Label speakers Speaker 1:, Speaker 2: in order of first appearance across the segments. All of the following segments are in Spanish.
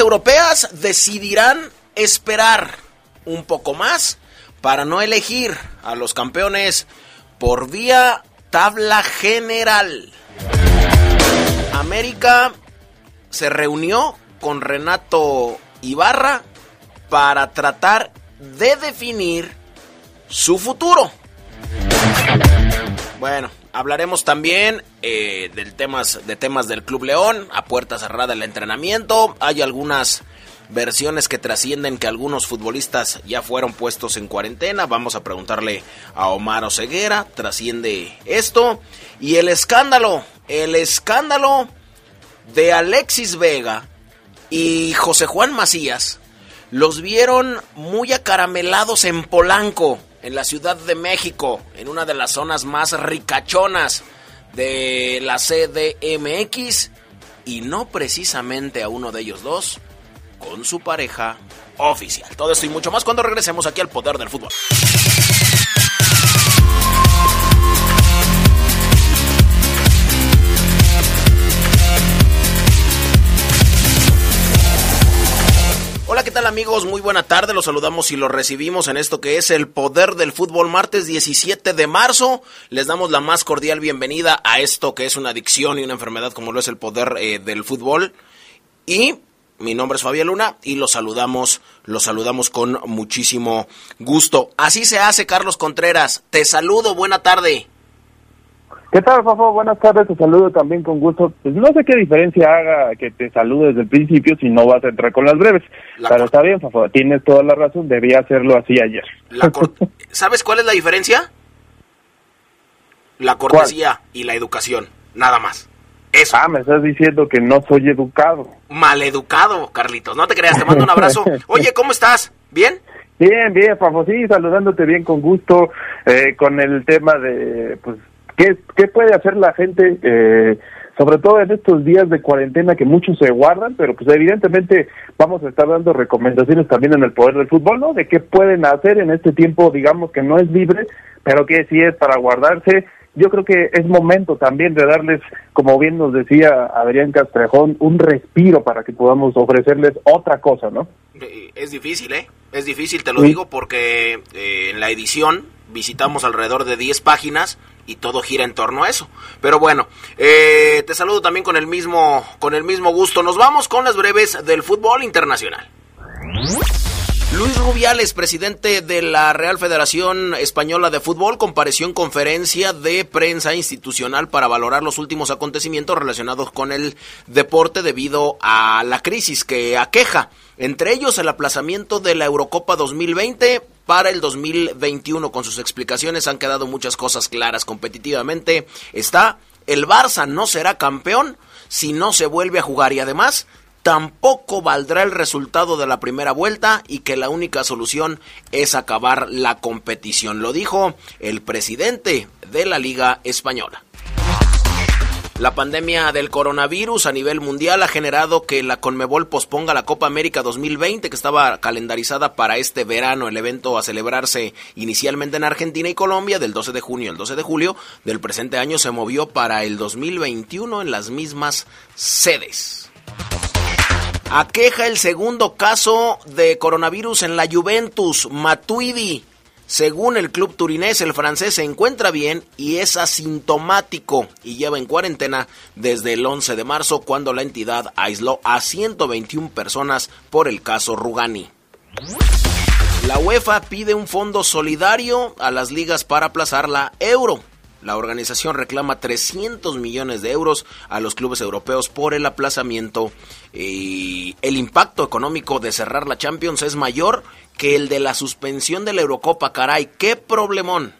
Speaker 1: Europeas decidirán esperar un poco más para no elegir a los campeones por vía tabla general. América se reunió con Renato Ibarra para tratar de definir su futuro. Bueno, hablaremos también eh, del temas, de temas del Club León, a puerta cerrada el entrenamiento. Hay algunas versiones que trascienden que algunos futbolistas ya fueron puestos en cuarentena. Vamos a preguntarle a Omar Oseguera, trasciende esto. Y el escándalo, el escándalo de Alexis Vega y José Juan Macías. Los vieron muy acaramelados en Polanco, en la Ciudad de México, en una de las zonas más ricachonas de la CDMX. Y no precisamente a uno de ellos dos, con su pareja oficial. Todo esto y mucho más cuando regresemos aquí al poder del fútbol. Tal amigos? Muy buena tarde, los saludamos y los recibimos en esto que es el Poder del Fútbol martes 17 de marzo. Les damos la más cordial bienvenida a esto que es una adicción y una enfermedad como lo es el Poder eh, del Fútbol. Y mi nombre es Fabián Luna y los saludamos, los saludamos con muchísimo gusto. Así se hace, Carlos Contreras. Te saludo, buena tarde.
Speaker 2: ¿Qué tal, Fafo? Buenas tardes, te saludo también con gusto. Pues no sé qué diferencia haga que te salude desde el principio si no vas a entrar con las breves.
Speaker 1: La
Speaker 2: Pero está bien, Fafo, tienes toda la razón, debía hacerlo así ayer.
Speaker 1: La ¿Sabes cuál es la diferencia? La cortesía y la educación, nada más. Eso.
Speaker 2: Ah, me estás diciendo que no soy educado.
Speaker 1: Maleducado, Carlitos. No te creas, te mando un abrazo. Oye, ¿cómo estás? ¿Bien?
Speaker 2: Bien, bien, Fafo, sí, saludándote bien con gusto, eh, con el tema de, pues, ¿qué, qué puede hacer la gente, eh, sobre todo en estos días de cuarentena que muchos se guardan, pero pues evidentemente vamos a estar dando recomendaciones también en el poder del fútbol, ¿no? De qué pueden hacer en este tiempo, digamos que no es libre, pero que sí es para guardarse. Yo creo que es momento también de darles, como bien nos decía Adrián Castrejón, un respiro para que podamos ofrecerles otra cosa, ¿no?
Speaker 1: Es difícil, ¿eh? Es difícil, te lo
Speaker 2: Sí.
Speaker 1: digo, porque eh, en la edición visitamos alrededor de 10 páginas y todo gira en torno a eso. Pero bueno, eh, te saludo también con el mismo con el mismo gusto. Nos vamos con las breves del fútbol internacional. Luis Rubiales, presidente de la Real Federación Española de Fútbol, compareció en conferencia de prensa institucional para valorar los últimos acontecimientos relacionados con el deporte debido a la crisis que aqueja, entre ellos el aplazamiento de la Eurocopa 2020 para el 2021. Con sus explicaciones han quedado muchas cosas claras competitivamente. Está, el Barça no será campeón si no se vuelve a jugar y además tampoco valdrá el resultado de la primera vuelta y que la única solución es acabar la competición. Lo dijo el presidente de la Liga Española. La pandemia del coronavirus a nivel mundial ha generado que la Conmebol posponga la Copa América 2020 que estaba calendarizada para este verano, el evento a celebrarse inicialmente en Argentina y Colombia del 12 de junio al 12 de julio del presente año se movió para el 2021 en las mismas sedes. Aqueja el segundo caso de coronavirus en la Juventus, Matuidi según el club turinés, el francés se encuentra bien y es asintomático y lleva en cuarentena desde el 11 de marzo cuando la entidad aisló a 121 personas por el caso Rugani. La UEFA pide un fondo solidario a las ligas para aplazar la euro. La organización reclama 300 millones de euros a los clubes europeos por el aplazamiento y el impacto económico de cerrar la Champions es mayor que el de la suspensión de la Eurocopa, caray, qué problemón.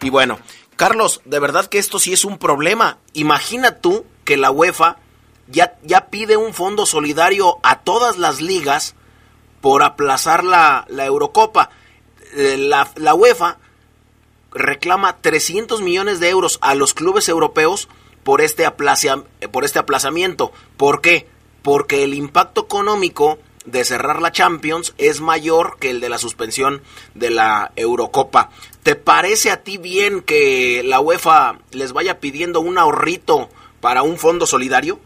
Speaker 1: Y bueno, Carlos, de verdad que esto sí es un problema. Imagina tú que la UEFA ya, ya pide un fondo solidario a todas las ligas por aplazar la, la Eurocopa. Eh, la, la UEFA reclama 300 millones de euros a los clubes europeos por este, por este aplazamiento. ¿Por qué? Porque el impacto económico de cerrar la Champions es mayor que el de la suspensión de la Eurocopa. ¿Te parece a ti bien que la UEFA les vaya pidiendo un ahorrito para un fondo solidario?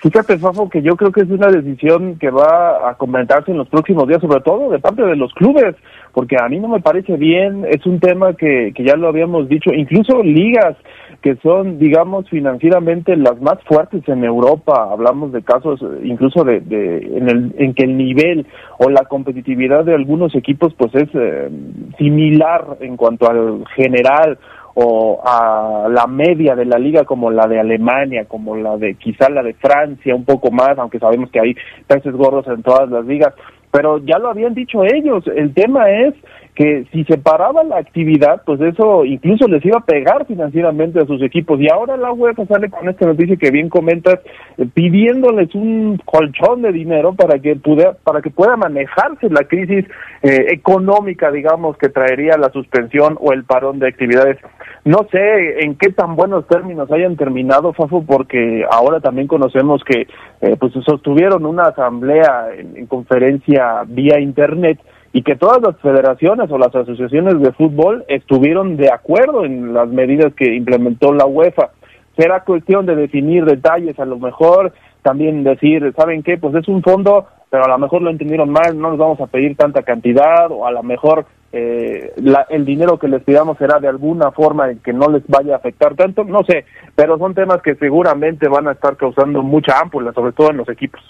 Speaker 2: Fíjate, Fafo, que yo creo que es una decisión que va a comentarse en los próximos días, sobre todo de parte de los clubes, porque a mí no me parece bien, es un tema que, que ya lo habíamos dicho, incluso ligas que son, digamos, financieramente las más fuertes en Europa. Hablamos de casos incluso de, de en, el, en que el nivel o la competitividad de algunos equipos pues es eh, similar en cuanto al general o a la media de la liga como la de Alemania, como la de quizá la de Francia, un poco más, aunque sabemos que hay peces gordos en todas las ligas. Pero ya lo habían dicho ellos, el tema es que si se paraba la actividad, pues eso incluso les iba a pegar financieramente a sus equipos. Y ahora la UEFA sale con esta noticia que bien comentas, eh, pidiéndoles un colchón de dinero para que pueda, para que pueda manejarse la crisis eh, económica, digamos, que traería la suspensión o el parón de actividades. No sé en qué tan buenos términos hayan terminado, Fafo, porque ahora también conocemos que eh, pues sostuvieron una asamblea en conferencia vía internet y que todas las federaciones o las asociaciones de fútbol estuvieron de acuerdo en las medidas que implementó la UEFA. Será cuestión de definir detalles, a lo mejor también decir, ¿saben qué? Pues es un fondo, pero a lo mejor lo entendieron mal, no les vamos a pedir tanta cantidad o a lo mejor eh, el dinero que les pidamos será de alguna forma en que no les vaya a afectar tanto, no sé, pero son temas que seguramente van a estar causando mucha ámpula, sobre todo en los equipos.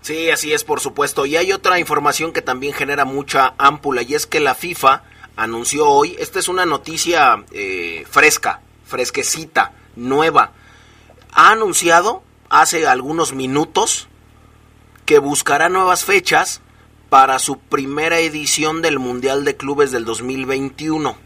Speaker 1: Sí, así es, por supuesto. Y hay otra información que también genera mucha ámpula y es que la FIFA anunció hoy, esta es una noticia eh, fresca, fresquecita, nueva, ha anunciado hace algunos minutos que buscará nuevas fechas para su primera edición del Mundial de Clubes del 2021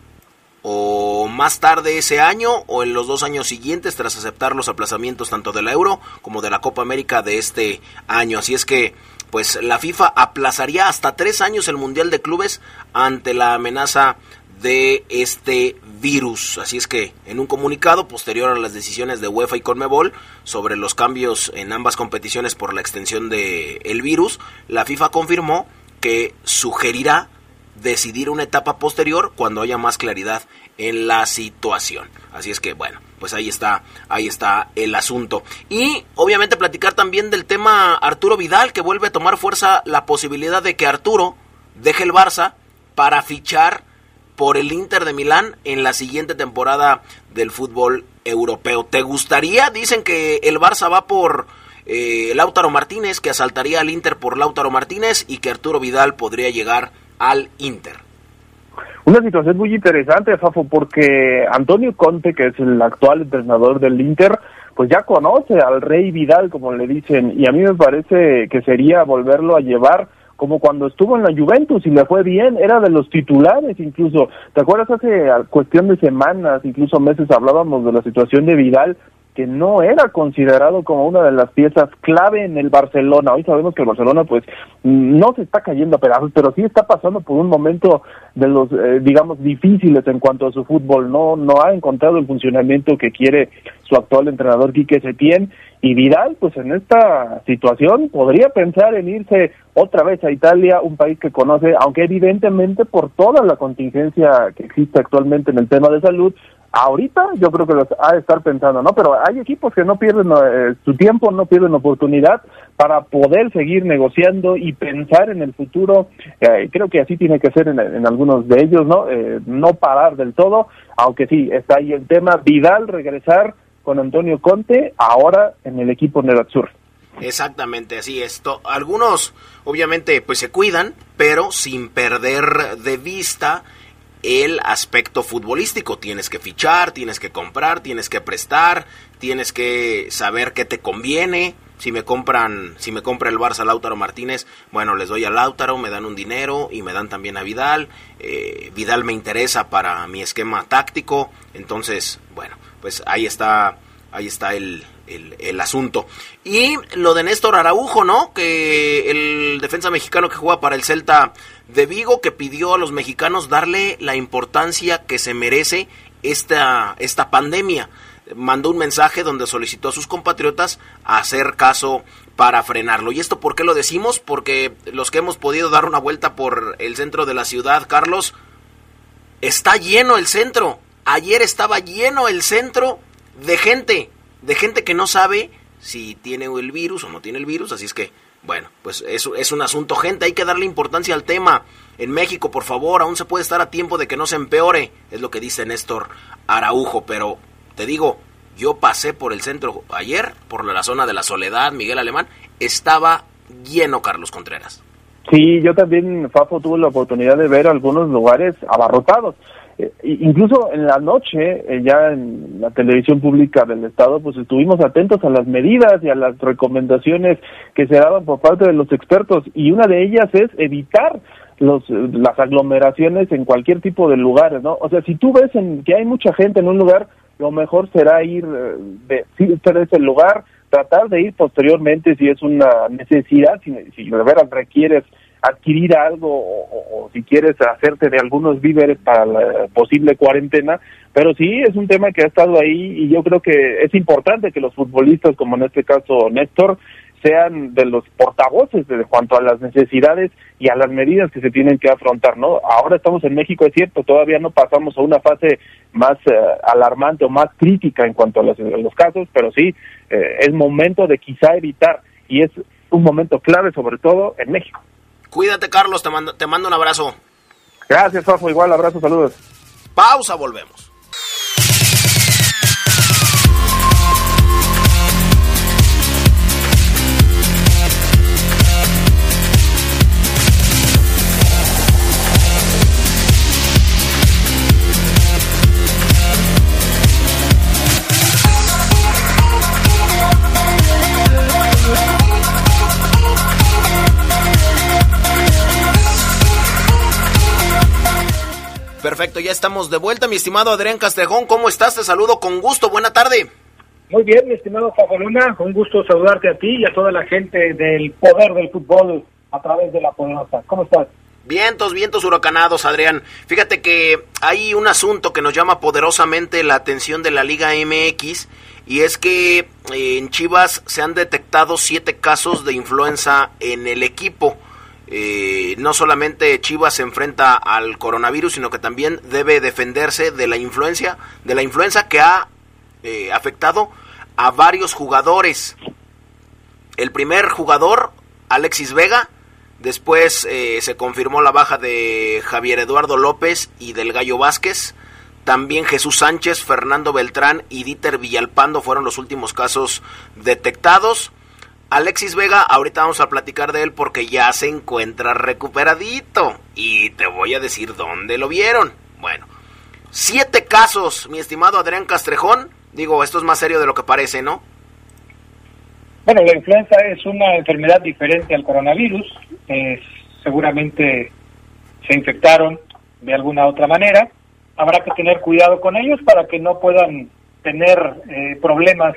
Speaker 1: o más tarde ese año o en los dos años siguientes tras aceptar los aplazamientos tanto de la Euro como de la Copa América de este año. Así es que pues la FIFA aplazaría hasta tres años el Mundial de Clubes ante la amenaza de este virus. Así es que en un comunicado posterior a las decisiones de UEFA y Conmebol sobre los cambios en ambas competiciones por la extensión del el virus, la FIFA confirmó que sugerirá decidir una etapa posterior cuando haya más claridad en la situación. Así es que bueno, pues ahí está, ahí está el asunto. Y obviamente platicar también del tema Arturo Vidal, que vuelve a tomar fuerza la posibilidad de que Arturo deje el Barça para fichar por el Inter de Milán en la siguiente temporada del fútbol europeo. ¿Te gustaría? Dicen que el Barça va por eh, Lautaro Martínez, que asaltaría al Inter por Lautaro Martínez y que Arturo Vidal podría llegar al Inter.
Speaker 2: Una situación muy interesante, Fafo, porque Antonio Conte, que es el actual entrenador del Inter, pues ya conoce al Rey Vidal, como le dicen, y a mí me parece que sería volverlo a llevar como cuando estuvo en la Juventus y le fue bien, era de los titulares incluso. ¿Te acuerdas hace cuestión de semanas, incluso meses, hablábamos de la situación de Vidal que no era considerado como una de las piezas clave en el Barcelona. Hoy sabemos que el Barcelona pues no se está cayendo a pedazos, pero sí está pasando por un momento de los eh, digamos difíciles en cuanto a su fútbol. No no ha encontrado el funcionamiento que quiere su actual entrenador Quique Setién y Vidal pues en esta situación podría pensar en irse otra vez a Italia, un país que conoce, aunque evidentemente por toda la contingencia que existe actualmente en el tema de salud, ahorita yo creo que los ha de estar pensando, ¿no? Pero hay equipos que no pierden eh, su tiempo, no pierden oportunidad para poder seguir negociando y pensar en el futuro. Eh, creo que así tiene que ser en, algunos de ellos, ¿no? Eh, no parar del todo, aunque sí, está ahí el tema Vidal regresar con Antonio Conte, ahora en el equipo Sur.
Speaker 1: Exactamente, así es. Algunos, obviamente, pues se cuidan, pero sin perder de vista el aspecto futbolístico. Tienes que fichar, tienes que comprar, tienes que prestar, tienes que saber qué te conviene. Si me compran, si me compra el Barça Lautaro Martínez, bueno, les doy a Lautaro, me dan un dinero y me dan también a Vidal. Eh, Vidal me interesa para mi esquema táctico. Entonces, bueno, pues ahí está, ahí está el, el, asunto. Y lo de Néstor Araujo, ¿no? Que el defensa mexicano que juega para el Celta de Vigo, que pidió a los mexicanos darle la importancia que se merece esta, esta pandemia. Mandó un mensaje donde solicitó a sus compatriotas hacer caso para frenarlo. ¿Y esto por qué lo decimos? Porque los que hemos podido dar una vuelta por el centro de la ciudad, Carlos, está lleno el centro. Ayer estaba lleno el centro de gente de gente que no sabe si tiene el virus o no tiene el virus, así es que, bueno, pues eso es un asunto, gente, hay que darle importancia al tema. En México, por favor, aún se puede estar a tiempo de que no se empeore, es lo que dice Néstor Araujo, pero te digo, yo pasé por el centro ayer, por la zona de la Soledad, Miguel Alemán, estaba lleno Carlos Contreras.
Speaker 2: Sí, yo también, Fafo, tuve la oportunidad de ver algunos lugares abarrotados. Eh, incluso en la noche, eh, ya en la televisión pública del Estado, pues estuvimos atentos a las medidas y a las recomendaciones que se daban por parte de los expertos y una de ellas es evitar los, las aglomeraciones en cualquier tipo de lugares, ¿no? O sea, si tú ves en, que hay mucha gente en un lugar, lo mejor será ir, eh, de, si es el lugar, tratar de ir posteriormente si es una necesidad, si, si de veras requieres adquirir algo o, si quieres hacerte de algunos víveres para la posible cuarentena, pero sí es un tema que ha estado ahí y yo creo que es importante que los futbolistas, como en este caso Néstor, sean de los portavoces de cuanto a las necesidades y a las medidas que se tienen que afrontar, ¿no? Ahora estamos en México, es cierto, todavía no pasamos a una fase más eh, alarmante o más crítica en cuanto a los, casos, pero sí, eh, es momento de quizá evitar y es un momento clave sobre todo en México.
Speaker 1: Cuídate, Carlos, te mando, te mando un abrazo.
Speaker 2: Gracias, Fafo, igual, abrazo, saludos.
Speaker 1: Pausa, volvemos. Perfecto, ya estamos de vuelta, mi estimado Adrián Castrejón. ¿Cómo estás? Te saludo con gusto. Buena tarde.
Speaker 3: Muy bien, mi estimado Faboluna. Un gusto saludarte a ti y a toda la gente del poder del fútbol a través de la poderosa. ¿Cómo estás?
Speaker 1: Vientos, vientos huracanados, Adrián. Fíjate que hay un asunto que nos llama poderosamente la atención de la Liga MX y es que eh, en Chivas se han detectado siete casos de influenza en el equipo. Eh, no solamente Chivas se enfrenta al coronavirus, sino que también debe defenderse de la influencia, de la influenza que ha eh, afectado a varios jugadores. El primer jugador, Alexis Vega, después eh, se confirmó la baja de Javier Eduardo López y del Gallo Vázquez. También Jesús Sánchez, Fernando Beltrán y Dieter Villalpando fueron los últimos casos detectados. Alexis Vega, ahorita vamos a platicar de él porque ya se encuentra recuperadito. Y te voy a decir dónde lo vieron. Bueno, siete casos, mi estimado Adrián Castrejón. Digo, esto es más serio de lo que parece, ¿no?
Speaker 3: Bueno, la influenza es una enfermedad diferente al coronavirus. seguramente se infectaron de alguna otra manera. Habrá que tener cuidado con ellos para que no puedan tener eh, problemas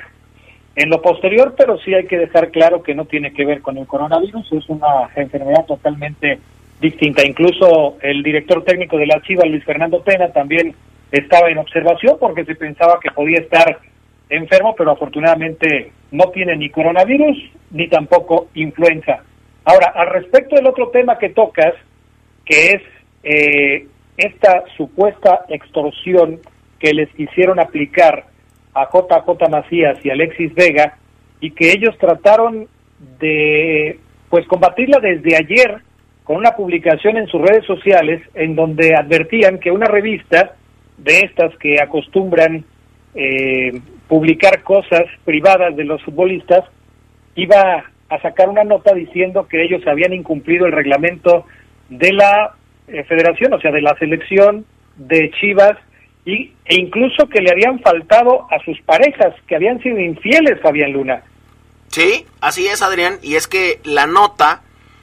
Speaker 3: en lo posterior, pero sí hay que dejar claro que no tiene que ver con el coronavirus, es una enfermedad totalmente distinta. Incluso el director técnico de la Chiva, Luis Fernando Pena, también estaba en observación porque se pensaba que podía estar enfermo, pero afortunadamente no tiene ni coronavirus ni tampoco influenza. Ahora, al respecto del otro tema que tocas, que es eh, esta supuesta extorsión que les quisieron aplicar a JJ Macías y Alexis Vega y que ellos trataron de pues combatirla desde ayer con una publicación en sus redes sociales en donde advertían que una revista de estas que acostumbran eh, publicar cosas privadas de los futbolistas iba a sacar una nota diciendo que ellos habían incumplido el reglamento de la eh, federación, o sea, de la selección de Chivas y, e incluso que le habían faltado a sus parejas, que habían sido infieles, Fabián Luna.
Speaker 1: Sí, así es, Adrián, y es que la nota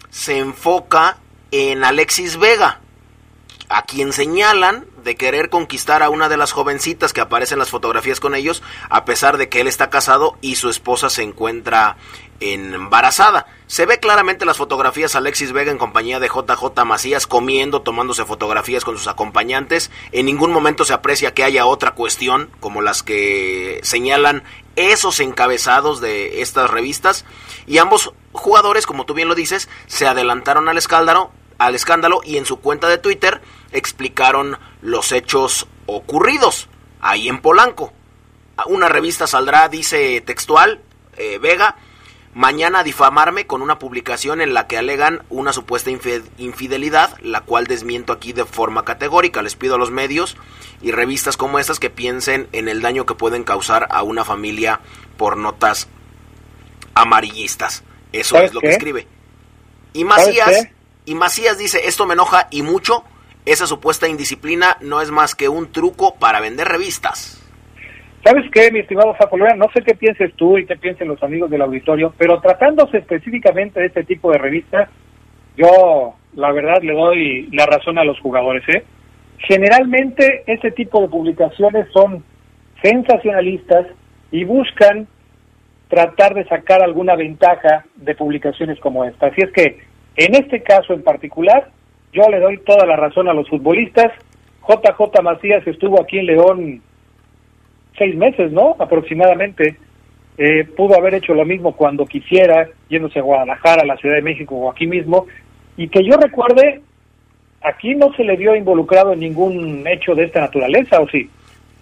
Speaker 1: se enfoca en Alexis Vega, a quien señalan de querer conquistar a una de las jovencitas que aparecen en las fotografías con ellos, a pesar de que él está casado y su esposa se encuentra embarazada. Se ve claramente las fotografías Alexis Vega en compañía de JJ Macías comiendo, tomándose fotografías con sus acompañantes. En ningún momento se aprecia que haya otra cuestión como las que señalan esos encabezados de estas revistas. Y ambos jugadores, como tú bien lo dices, se adelantaron al escándalo, al escándalo y en su cuenta de Twitter explicaron los hechos ocurridos ahí en Polanco. Una revista saldrá, dice textual, eh, Vega, mañana difamarme con una publicación en la que alegan una supuesta infidelidad, la cual desmiento aquí de forma categórica. Les pido a los medios y revistas como estas que piensen en el daño que pueden causar a una familia por notas amarillistas. Eso es lo que escribe. Y Macías, y Macías dice, esto me enoja y mucho, esa supuesta indisciplina no es más que un truco para vender revistas.
Speaker 3: ¿Sabes qué, mi estimado Facolera? No sé qué pienses tú y qué piensen los amigos del auditorio, pero tratándose específicamente de este tipo de revistas, yo la verdad le doy la razón a los jugadores. ¿eh? Generalmente este tipo de publicaciones son sensacionalistas y buscan tratar de sacar alguna ventaja de publicaciones como esta. Así es que en este caso en particular, yo le doy toda la razón a los futbolistas. JJ Macías estuvo aquí en León seis meses, ¿no? Aproximadamente. Eh, pudo haber hecho lo mismo cuando quisiera, yéndose a Guadalajara, a la Ciudad de México o aquí mismo. Y que yo recuerde, aquí no se le vio involucrado en ningún hecho de esta naturaleza, ¿o sí?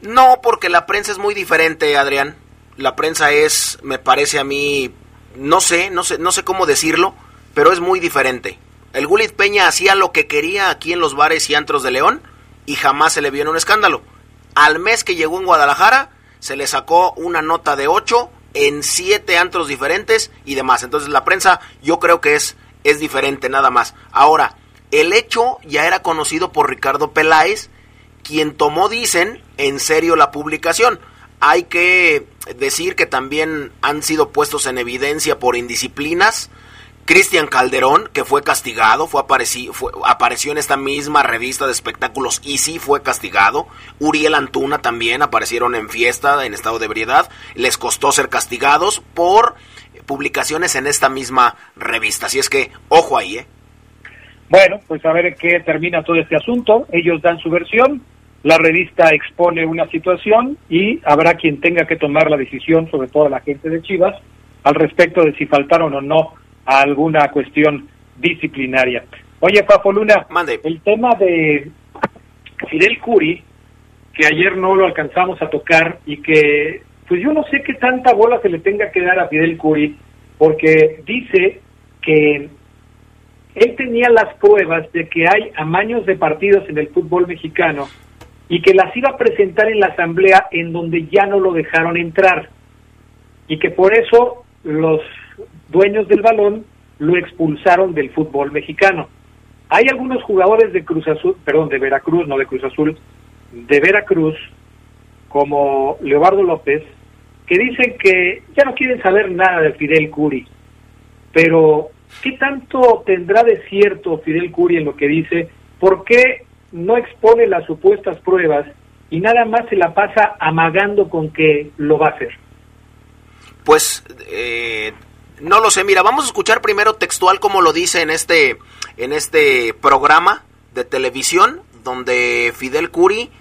Speaker 1: No, porque la prensa es muy diferente, Adrián. La prensa es, me parece a mí, no sé, no sé, no sé cómo decirlo, pero es muy diferente. El Gulit Peña hacía lo que quería aquí en los bares y antros de León y jamás se le vio en un escándalo. Al mes que llegó en Guadalajara, se le sacó una nota de 8 en siete antros diferentes y demás. Entonces la prensa yo creo que es, es diferente nada más. Ahora, el hecho ya era conocido por Ricardo Peláez, quien tomó, dicen, en serio la publicación. Hay que decir que también han sido puestos en evidencia por indisciplinas Cristian Calderón, que fue castigado, fue, fue apareció en esta misma revista de espectáculos y sí fue castigado. Uriel Antuna también aparecieron en fiesta, en estado de ebriedad. Les costó ser castigados por publicaciones en esta misma revista. Así es que, ojo ahí, ¿eh?
Speaker 3: Bueno, pues a ver qué termina todo este asunto. Ellos dan su versión, la revista expone una situación y habrá quien tenga que tomar la decisión, sobre todo la gente de Chivas, al respecto de si faltaron o no a alguna cuestión disciplinaria. Oye, Fafo Luna, el tema de Fidel Curi, que ayer no lo alcanzamos a tocar y que, pues yo no sé qué tanta bola se le tenga que dar a Fidel Curi, porque dice que él tenía las pruebas de que hay amaños de partidos en el fútbol mexicano y que las iba a presentar en la asamblea en donde ya no lo dejaron entrar y que por eso los dueños del balón lo expulsaron del fútbol mexicano. Hay algunos jugadores de Cruz Azul, perdón, de Veracruz, no de Cruz Azul, de Veracruz, como Leobardo López, que dicen que ya no quieren saber nada de Fidel Curi. Pero, ¿qué tanto tendrá de cierto Fidel Curi en lo que dice? ¿Por qué no expone las supuestas pruebas y nada más se la pasa amagando con que lo va a hacer?
Speaker 1: pues eh, no lo sé. Mira, vamos a escuchar primero textual como lo dice en este en este programa de televisión donde Fidel Curi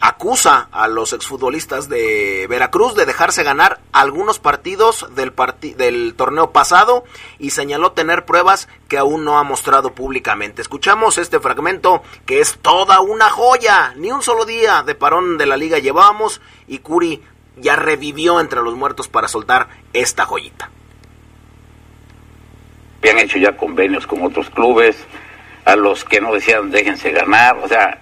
Speaker 1: acusa a los exfutbolistas de Veracruz de dejarse ganar algunos partidos del, del torneo pasado y señaló tener pruebas que aún no ha mostrado públicamente. Escuchamos este fragmento que es toda una joya. Ni un solo día de parón de la liga llevábamos y Curi ya revivió entre los muertos para soltar esta joyita.
Speaker 4: Habían hecho ya convenios con otros clubes, a los que no decían déjense ganar, o sea,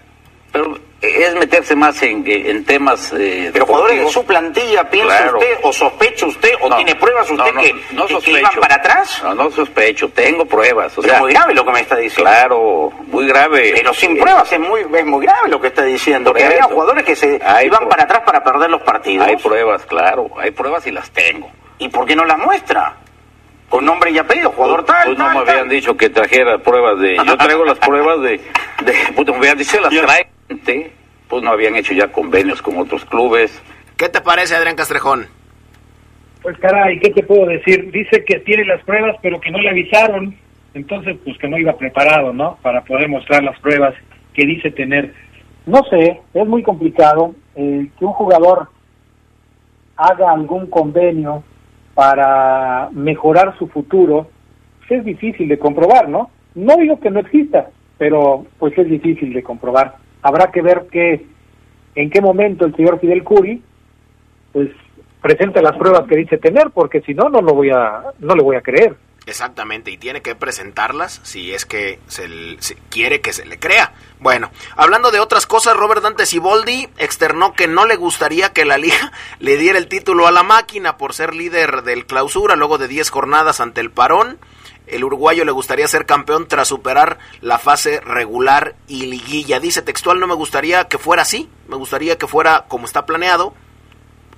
Speaker 4: pero es meterse más en, en temas
Speaker 5: eh, pero jugadores de su plantilla piensa usted o sospecha usted o tiene pruebas usted que, no que, iban para atrás
Speaker 4: no no sospecho tengo pruebas
Speaker 5: o es muy grave lo que me está diciendo.
Speaker 4: claro muy grave.
Speaker 5: Pero sin eh, pruebas es muy es muy grave lo que está diciendo que había jugadores que se iban para atrás para perder los partidos.
Speaker 4: Hay pruebas claro hay pruebas y las tengo.
Speaker 5: Y por qué no las muestra con nombre y apellido, jugador tal.
Speaker 4: Pues no me habían dicho que trajera pruebas de. Yo traigo las pruebas de. de pues me habían dicho las trae pues no habían hecho ya convenios con otros clubes.
Speaker 1: ¿Qué te parece, Adrián Castrejón?
Speaker 3: Pues caray, ¿qué te puedo decir? Dice que tiene las pruebas, pero que no le avisaron. Entonces, pues que no iba preparado, ¿no? Para poder mostrar las pruebas que dice tener. No sé, es muy complicado eh, que un jugador haga algún convenio para mejorar su futuro. Es difícil de comprobar, ¿no? No digo que no exista, pero pues es difícil de comprobar habrá que ver que en qué momento el señor Fidel Curi pues presente las pruebas que dice tener porque si no no lo voy a no le voy a creer
Speaker 1: Exactamente, y tiene que presentarlas si es que se, quiere que se le crea. Bueno, hablando de otras cosas, Robert Dante Siboldi externó que no le gustaría que la liga le diera el título a la máquina por ser líder del clausura luego de 10 jornadas ante el parón el uruguayo le gustaría ser campeón tras superar la fase regular y liguilla. Dice textual, no me gustaría que fuera así, me gustaría que fuera como está planeado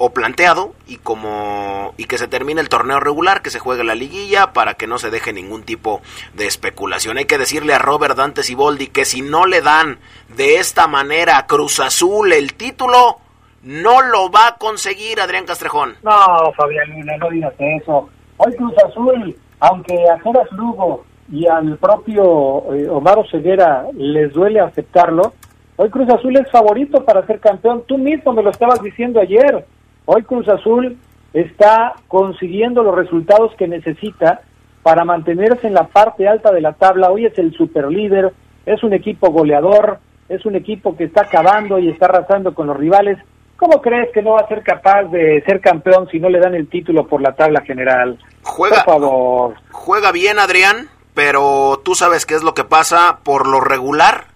Speaker 1: o planteado y como y que se termine el torneo regular, que se juegue la liguilla para que no se deje ningún tipo de especulación. Hay que decirle a Robert Dante Siboldi que si no le dan de esta manera a Cruz Azul el título, no lo va a conseguir Adrián Castrejón.
Speaker 3: No, Fabián Luna, no digas eso. Hoy Cruz Azul aunque a Geras Lugo y al propio eh, Omar Ceguera les duele aceptarlo, hoy Cruz Azul es favorito para ser campeón. Tú mismo me lo estabas diciendo ayer. Hoy Cruz Azul está consiguiendo los resultados que necesita para mantenerse en la parte alta de la tabla. Hoy es el superlíder, es un equipo goleador, es un equipo que está acabando y está arrasando con los rivales. ¿Cómo crees que no va a ser capaz de ser campeón si no le dan el título por la tabla general?
Speaker 1: Juega, favor. Juega bien Adrián, pero tú sabes qué es lo que pasa por lo regular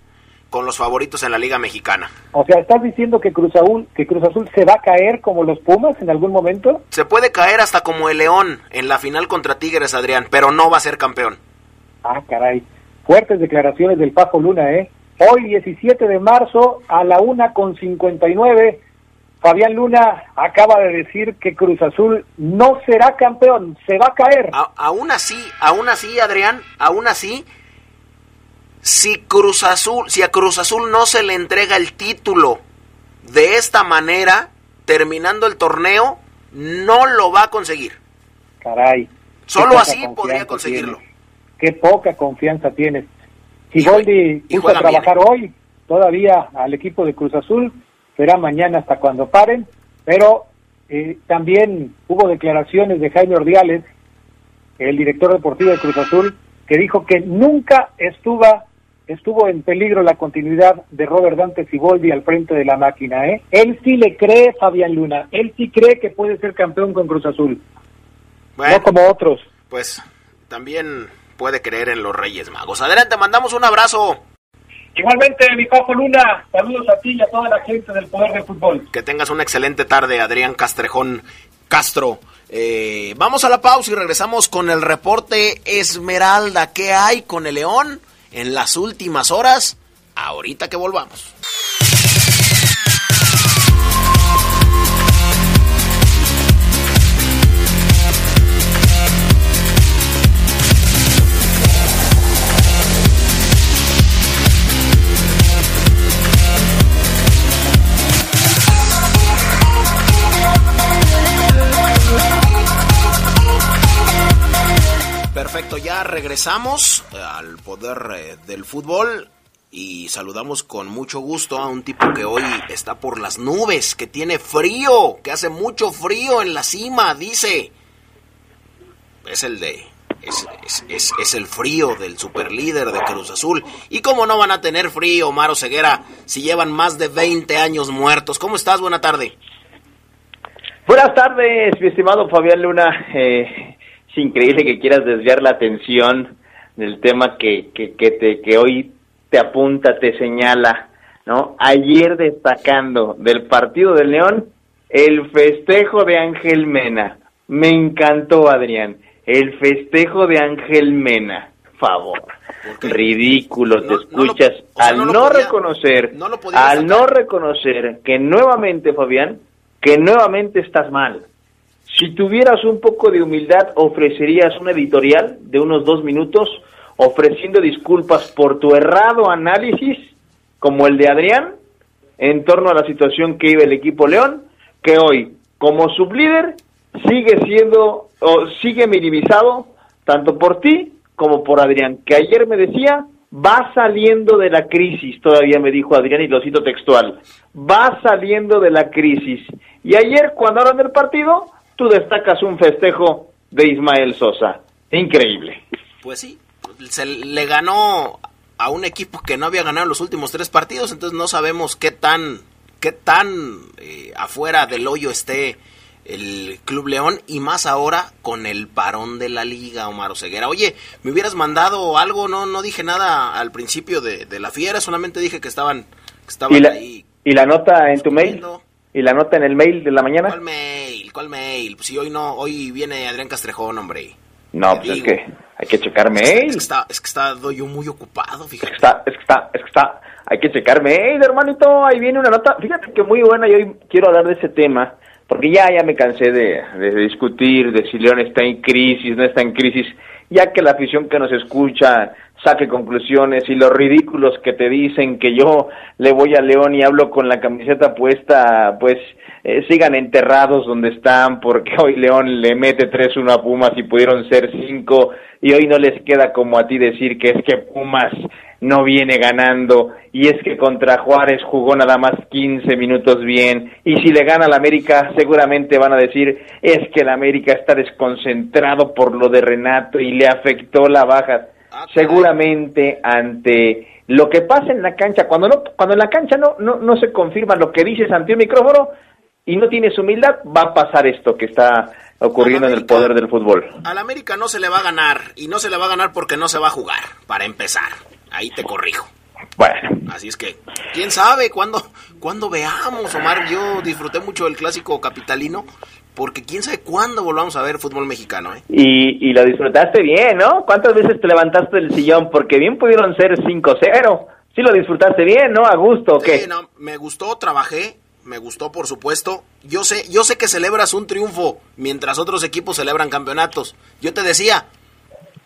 Speaker 1: con los favoritos en la Liga Mexicana.
Speaker 3: O sea, ¿estás diciendo que Cruz Azul, que Cruz Azul se va a caer como los Pumas en algún momento?
Speaker 1: Se puede caer hasta como el León en la final contra Tigres, Adrián, pero no va a ser campeón.
Speaker 3: Ah, caray. Fuertes declaraciones del Papo Luna, ¿eh? Hoy, 17 de marzo, a la una con 59, Fabián Luna acaba de decir que Cruz Azul no será campeón, se va a caer.
Speaker 1: aún así, aún así, Adrián, aún así, si Cruz Azul, si a Cruz Azul no se le entrega el título de esta manera, terminando el torneo, no lo va a conseguir.
Speaker 3: Caray.
Speaker 1: Solo así podría conseguirlo.
Speaker 3: Qué poca confianza tienes. Si Goldi puso a trabajar hoy todavía al equipo de Cruz Azul, será mañana hasta cuando paren, pero eh, también hubo declaraciones de Jaime Ordiales, el director deportivo de Cruz Azul, que dijo que nunca estuvo, estuvo en peligro la continuidad de Robert Dante Siboldi al frente de la máquina. ¿eh? Él sí le cree, Fabián Luna, él sí cree que puede ser campeón con Cruz Azul, no como otros.
Speaker 1: Pues también puede creer en los Reyes Magos. Adelante, mandamos un abrazo.
Speaker 3: Igualmente, mi Papo Luna, saludos a ti y a toda la gente del Poder de Fútbol.
Speaker 1: Que tengas una excelente tarde, Adrián Castrejón Castro. Eh, vamos a la pausa y regresamos con el reporte Esmeralda. ¿Qué hay con el León en las últimas horas? Ahorita que volvamos. Regresamos al poder eh, del fútbol y saludamos con mucho gusto a un tipo que hoy está por las nubes, que tiene frío, que hace mucho frío en la cima, dice. Es el de... Es, el frío del superlíder de Cruz Azul. ¿Y cómo no van a tener frío, Maro Ceguera, si llevan más de 20 años muertos? ¿Cómo estás? Buena tarde.
Speaker 6: Buenas tardes, mi estimado Fabián Luna. Eh, es increíble que quieras desviar la atención del tema que, que, que, te, que hoy te apunta, te señala, ¿no? Ayer destacando del partido del León, el festejo de Ángel Mena. Me encantó, Adrián. El festejo de Ángel Mena. Favor. Ridículo, te escuchas. al no, reconocer, al no reconocer que nuevamente, Fabián, que nuevamente estás mal. Si tuvieras un poco de humildad, ofrecerías un editorial de unos dos minutos ofreciendo disculpas por tu errado análisis, como el de Adrián, en torno a la situación que vive el equipo León, que hoy, como sublíder, sigue siendo o sigue minimizado tanto por ti como por Adrián, que ayer me decía, va saliendo de la crisis, todavía me dijo Adrián y lo cito textual, va saliendo de la crisis. Y ayer cuando hablan del partido, tú destacas un festejo de Ismael Sosa. Increíble.
Speaker 1: Pues sí, se le ganó a un equipo que no había ganado los últimos tres partidos, entonces no sabemos qué tan, qué tan eh, afuera del hoyo esté el Club León y más ahora con el parón de la liga, Omar Oseguera. Oye, me hubieras mandado algo, no no dije nada al principio de, la fiera, solamente dije que estaban, estaban
Speaker 6: ¿Y la,
Speaker 1: ahí.
Speaker 6: ¿Y la nota en tu mail? ¿Y la nota en el mail de la mañana?
Speaker 1: ¿Cuál mail? ¿Cuál mail? Pues si hoy no, hoy viene Adrián Castrejón, hombre.
Speaker 6: No, pues es que hay que checar mail.
Speaker 1: Es que está, es que está yo muy ocupado, fíjate.
Speaker 6: Es que está, es que está, es que está, hay que checar mail, hermanito, ahí viene una nota, fíjate que muy buena y hoy quiero hablar de ese tema, porque ya, ya me cansé de, de discutir de si León está en crisis, no está en crisis, ya que la afición que nos escucha saque conclusiones y los ridículos que te dicen que yo le voy a León y hablo con la camiseta puesta, pues eh, sigan enterrados donde están, porque hoy León le mete 3-1 a Pumas y pudieron ser 5 y hoy no les queda como a ti decir que es que Pumas no viene ganando y es que contra Juárez jugó nada más 15 minutos bien y si le gana al América seguramente van a decir es que el América está desconcentrado por lo de Renato y le afectó la baja. Ah, seguramente ante lo que pasa en la cancha cuando no cuando en la cancha no no, no se confirma lo que dices ante un micrófono y no tienes humildad va a pasar esto que está ocurriendo en el poder del fútbol.
Speaker 1: Al América no se le va a ganar y no se le va a ganar porque no se va a jugar, para empezar. Ahí te corrijo.
Speaker 6: Bueno.
Speaker 1: Así es que, quién sabe cuándo, cuándo veamos, Omar. Yo disfruté mucho del clásico capitalino, porque quién sabe cuándo volvamos a ver fútbol mexicano. ¿eh?
Speaker 6: Y, y lo disfrutaste bien, ¿no? ¿Cuántas veces te levantaste del sillón? Porque bien pudieron ser 5-0. Sí lo disfrutaste bien, ¿no? A gusto, ¿o qué?
Speaker 1: Sí, no, me gustó, trabajé, me gustó, por supuesto. Yo sé, yo sé que celebras un triunfo mientras otros equipos celebran campeonatos. Yo te decía,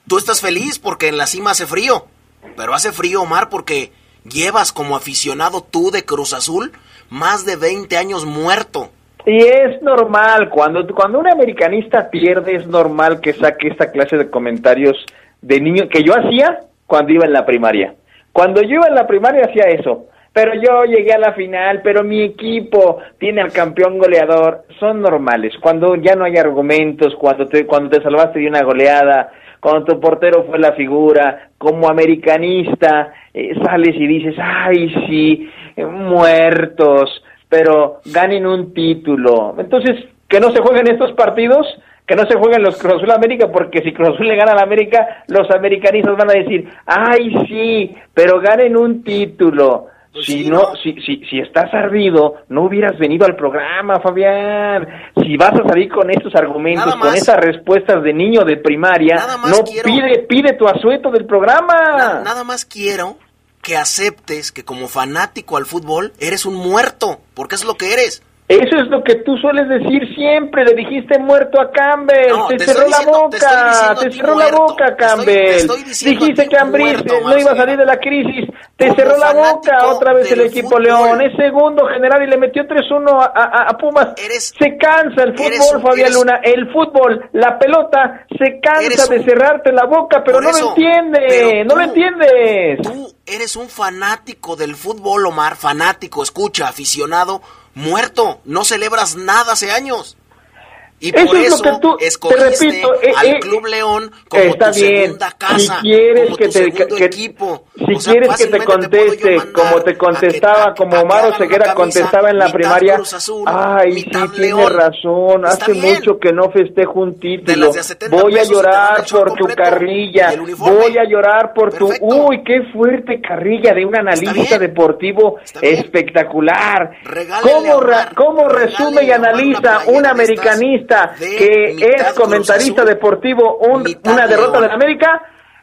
Speaker 1: tú estás feliz porque en la cima hace frío. Pero hace frío, Omar, porque llevas como aficionado tú de Cruz Azul más de 20 años muerto.
Speaker 6: Y es normal, cuando, cuando un americanista pierde, es normal que saque esta clase de comentarios de niño que yo hacía cuando iba en la primaria. Cuando yo iba en la primaria hacía eso. Pero yo llegué a la final, pero mi equipo tiene al campeón goleador. Son normales. Cuando ya no hay argumentos, cuando te, cuando te salvaste de una goleada, cuando tu portero fue la figura, como americanista, eh, sales y dices, ay, sí, muertos, pero ganen un título. Entonces, que no se jueguen estos partidos, que no se jueguen los Cruz América, porque si Cruz le gana a la América, los americanistas van a decir, ay, sí, pero ganen un título. Pues si no, Si, si, si estás ardido, no hubieras venido al programa, Fabián. Si vas a salir con estos argumentos, con esas respuestas de niño de primaria, no pide, pide tu asueto del programa.
Speaker 1: nada más quiero que aceptes que como fanático al fútbol eres un muerto, porque es lo que eres.
Speaker 6: Eso es lo que tú sueles decir siempre. Le dijiste muerto a Campbell. te, cerró la boca. Te, cerró la boca, Campbell. dijiste que Ambris no iba a salir de la crisis. te cerró la boca otra vez el equipo León. Es segundo general y le metió 3-1 a, Pumas. se cansa el fútbol, Fabián Luna. El fútbol, la pelota, se cansa de cerrarte la boca, pero no lo entiende. no lo entiendes.
Speaker 1: Tú eres un fanático del fútbol, Omar. Fanático, escucha, aficionado, muerto. No celebras nada hace años. Y por eso, es lo que tú, te repito, eh, al eh, Club León como está tu bien. segunda casa, si quieres como
Speaker 6: que
Speaker 1: te,
Speaker 6: que, equipo. Si quieres que te conteste como te contestaba, como Omar Ceguera contestaba en la primaria, ay, sí, tienes razón, hace mucho que no festejo un título, voy a llorar por tu carrilla, voy a llorar por tu, uy, qué fuerte carrilla de un analista deportivo espectacular. ¿Cómo, ¿Cómo resume y analiza un americanista que es comentarista deportivo una derrota de América,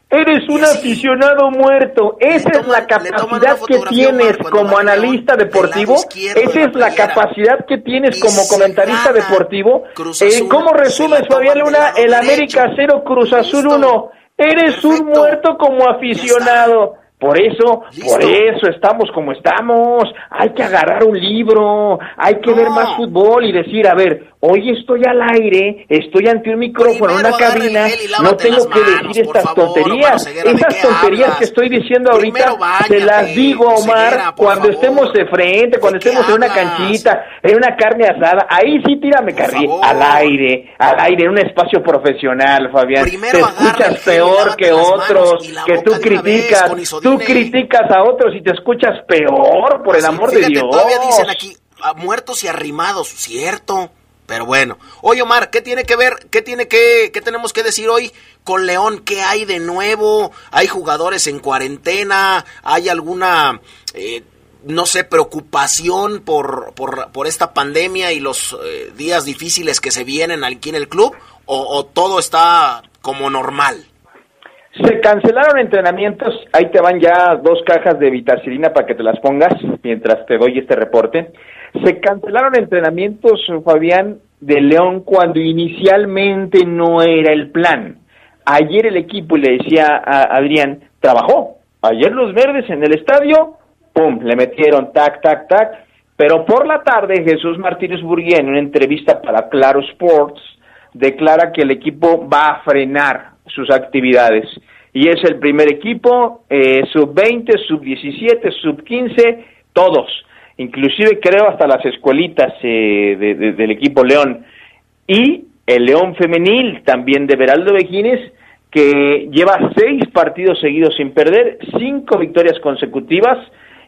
Speaker 6: eres un aficionado muerto. Esa es la capacidad que tienes como analista deportivo. Esa es la capacidad que tienes como comentarista deportivo. Eh, ¿Cómo resumes, Fabián Luna, el América 0, Cruz Azul 1? Eres un muerto como aficionado. Por eso, por eso estamos como estamos. Hay que agarrar un libro, hay que ver más fútbol y decir, a ver, hoy estoy al aire, estoy ante un micrófono, en una cabina, no tengo que decir estas tonterías. Esas tonterías que estoy diciendo ahorita, se las digo, Omar, cuando estemos de frente, cuando estemos en una canchita, en una carne asada, ahí sí tírame carril, al aire, al aire, en un espacio profesional, Fabián. te escuchas peor que otros, que tú criticas, tú criticas a otros y te escuchas peor, por el amor de Dios.
Speaker 1: Todavía dicen aquí, muertos y arrimados, cierto. Pero bueno, oye Omar, ¿qué tiene que ver, qué tiene que, qué tenemos que decir hoy con León? ¿Qué hay de nuevo? ¿Hay jugadores en cuarentena? ¿Hay alguna, eh, no sé, preocupación por, por, por, esta pandemia y los eh, días difíciles que se vienen aquí en el club? ¿O, todo está como normal?
Speaker 6: Se cancelaron entrenamientos, ahí te van ya dos cajas de vitacilina para que te las pongas mientras te doy este reporte. Se cancelaron entrenamientos, Fabián, de León cuando inicialmente no era el plan. Ayer el equipo, le decía a Adrián, trabajó. Ayer los verdes en el estadio, pum, le metieron tac, tac, tac. Pero por la tarde Jesús Martínez Burguía, en una entrevista para Claro Sports, declara que el equipo va a frenar sus actividades. Y es el primer equipo, eh, sub-20, sub-17, sub-15, todos inclusive creo hasta las escuelitas eh, del equipo León. Y el León femenil también de Beraldo Vejines, que lleva seis partidos seguidos sin perder, cinco victorias consecutivas,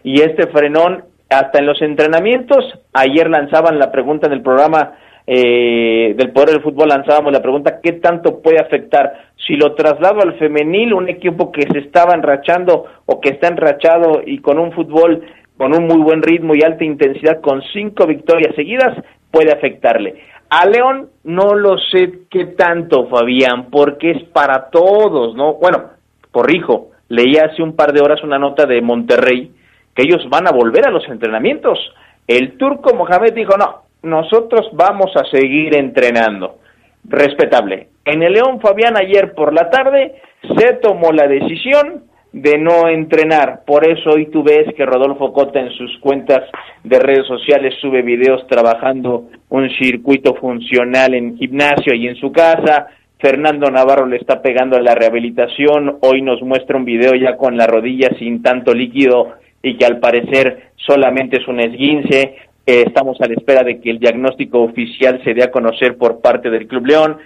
Speaker 6: y este frenón hasta en los entrenamientos, ayer lanzaban la pregunta en el programa eh, del Poder del Fútbol, lanzábamos la pregunta, ¿qué tanto puede afectar si lo traslado al femenil, un equipo que se estaba enrachando o que está enrachado y con un fútbol con un muy buen ritmo y alta intensidad, con cinco victorias seguidas, puede afectarle. A León no lo sé qué tanto, Fabián, porque es para todos, ¿no? Bueno, corrijo, leí hace un par de horas una nota de Monterrey que ellos van a volver a los entrenamientos. El turco Mohamed dijo, no, nosotros vamos a seguir entrenando. Respetable. En el León, Fabián, ayer por la tarde se tomó la decisión de no entrenar. Por eso hoy tú ves que Rodolfo Cota en sus cuentas de redes sociales sube videos trabajando un circuito funcional en gimnasio y en su casa. Fernando Navarro le está pegando a la rehabilitación. Hoy nos muestra un video ya con la rodilla sin tanto líquido y que al parecer solamente es un esguince. Estamos a la espera de que el diagnóstico oficial se dé a conocer por parte del Club León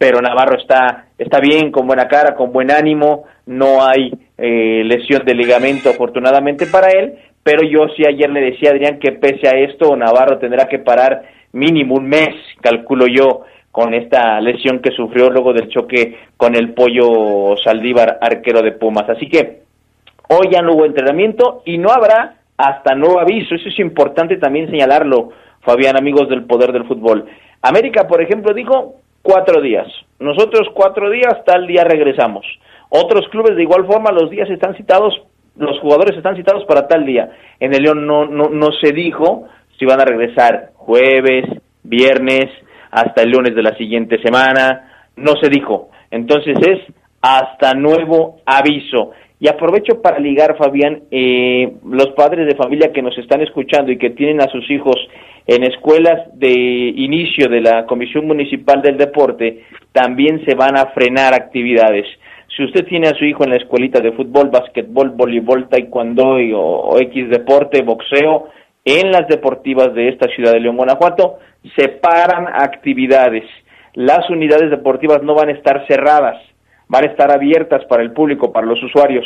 Speaker 6: pero Navarro está, está bien, con buena cara, con buen ánimo, no hay eh, lesión de ligamento afortunadamente para él, pero yo sí ayer le decía a Adrián que pese a esto Navarro tendrá que parar mínimo un mes, calculo yo, con esta lesión que sufrió luego del choque con el pollo Saldívar, arquero de Pumas. Así que hoy ya no hubo entrenamiento y no habrá hasta nuevo aviso. Eso es importante también señalarlo, Fabián, amigos del poder del fútbol. América, por ejemplo, dijo cuatro días. Nosotros cuatro días, tal día regresamos. Otros clubes de igual forma, los días están citados, los jugadores están citados para tal día. En el León no, no, no se dijo si van a regresar jueves, viernes, hasta el lunes de la siguiente semana, no se dijo. Entonces es hasta nuevo aviso. Y aprovecho para ligar, Fabián, eh, los padres de familia que nos están escuchando y que tienen a sus hijos en escuelas de inicio de la Comisión Municipal del Deporte, también se van a frenar actividades. Si usted tiene a su hijo en la escuelita de fútbol, básquetbol, voleibol, taekwondo o, X deporte, boxeo, en las deportivas de esta ciudad de León, Guanajuato, separan actividades. Las unidades deportivas no van a estar cerradas, van a estar abiertas para el público, para los usuarios,